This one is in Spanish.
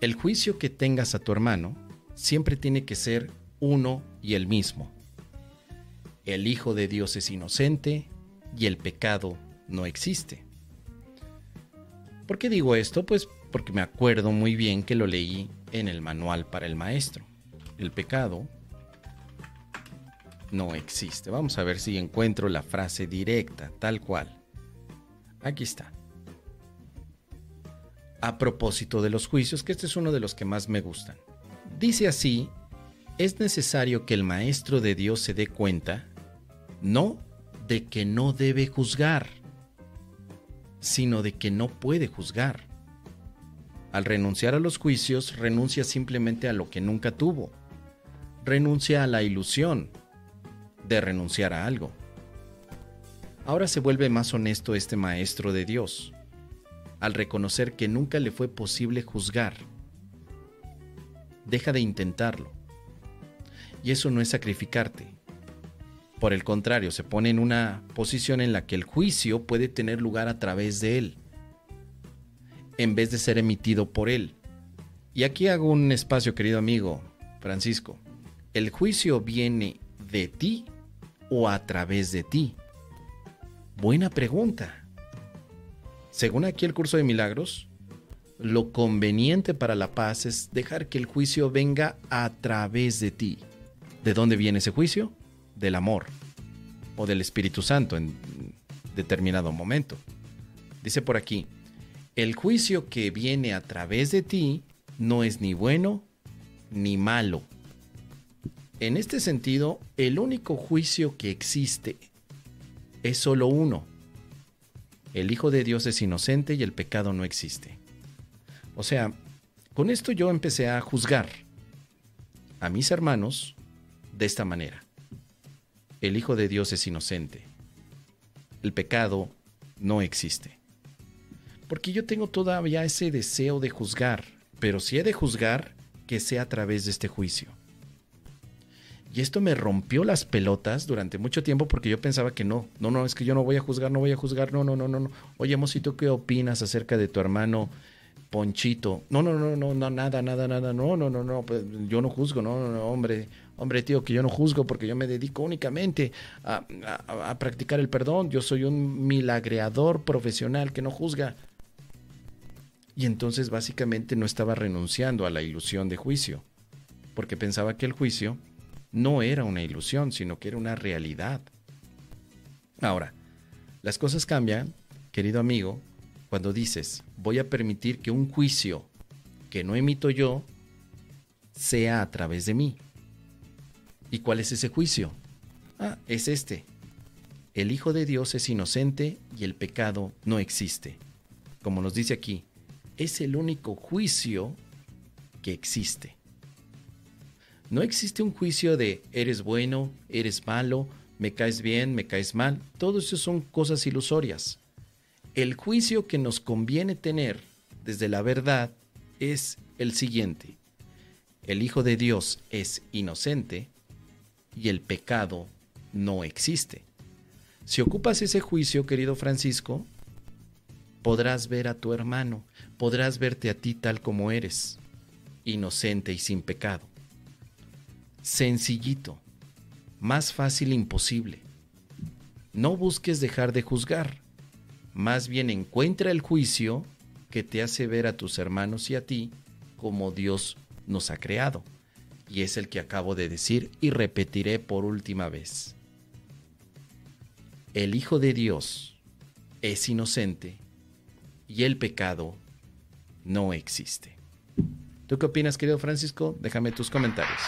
el juicio que tengas a tu hermano siempre tiene que ser uno y el mismo. El Hijo de Dios es inocente y el pecado no existe. ¿Por qué digo esto? Pues porque me acuerdo muy bien que lo leí en el manual para el maestro. El pecado no existe. Vamos a ver si encuentro la frase directa, tal cual. Aquí está. A propósito de los juicios, que este es uno de los que más me gustan. Dice así, es necesario que el Maestro de Dios se dé cuenta, no de que no debe juzgar, sino de que no puede juzgar. Al renunciar a los juicios, renuncia simplemente a lo que nunca tuvo. Renuncia a la ilusión de renunciar a algo. Ahora se vuelve más honesto este Maestro de Dios, al reconocer que nunca le fue posible juzgar. Deja de intentarlo. Y eso no es sacrificarte. Por el contrario, se pone en una posición en la que el juicio puede tener lugar a través de él, en vez de ser emitido por él. Y aquí hago un espacio, querido amigo Francisco. El juicio viene de ti o a través de ti. Buena pregunta. Según aquí el curso de milagros, lo conveniente para la paz es dejar que el juicio venga a través de ti. ¿De dónde viene ese juicio? Del amor o del Espíritu Santo en determinado momento. Dice por aquí, el juicio que viene a través de ti no es ni bueno ni malo. En este sentido, el único juicio que existe es solo uno, el Hijo de Dios es inocente y el pecado no existe. O sea, con esto yo empecé a juzgar a mis hermanos de esta manera. El Hijo de Dios es inocente. El pecado no existe. Porque yo tengo todavía ese deseo de juzgar, pero si he de juzgar, que sea a través de este juicio. Y esto me rompió las pelotas durante mucho tiempo porque yo pensaba que no, no, no, es que yo no voy a juzgar, no voy a juzgar, no, no, no, no, no. Oye, Mosito, ¿qué opinas acerca de tu hermano Ponchito? No, no, no, no, no, nada, nada, nada, no, no, no, no, pues yo no juzgo, no, no, no, hombre, hombre, tío, que yo no juzgo porque yo me dedico únicamente a, a practicar el perdón, yo soy un milagreador profesional que no juzga. Y entonces básicamente no estaba renunciando a la ilusión de juicio, porque pensaba que el juicio no era una ilusión, sino que era una realidad. Ahora, las cosas cambian, querido amigo, cuando dices, voy a permitir que un juicio que no emito yo sea a través de mí. ¿Y cuál es ese juicio? Ah, es este. El Hijo de Dios es inocente y el pecado no existe. Como nos dice aquí, es el único juicio que existe. No existe un juicio de eres bueno, eres malo, me caes bien, me caes mal. Todo eso son cosas ilusorias. El juicio que nos conviene tener desde la verdad es el siguiente. El Hijo de Dios es inocente y el pecado no existe. Si ocupas ese juicio, querido Francisco, podrás ver a tu hermano, podrás verte a ti tal como eres, inocente y sin pecado sencillito, más fácil imposible. No busques dejar de juzgar, más bien encuentra el juicio que te hace ver a tus hermanos y a ti como Dios nos ha creado. Y es el que acabo de decir y repetiré por última vez. El Hijo de Dios es inocente y el pecado no existe. ¿Tú qué opinas, querido Francisco? Déjame tus comentarios.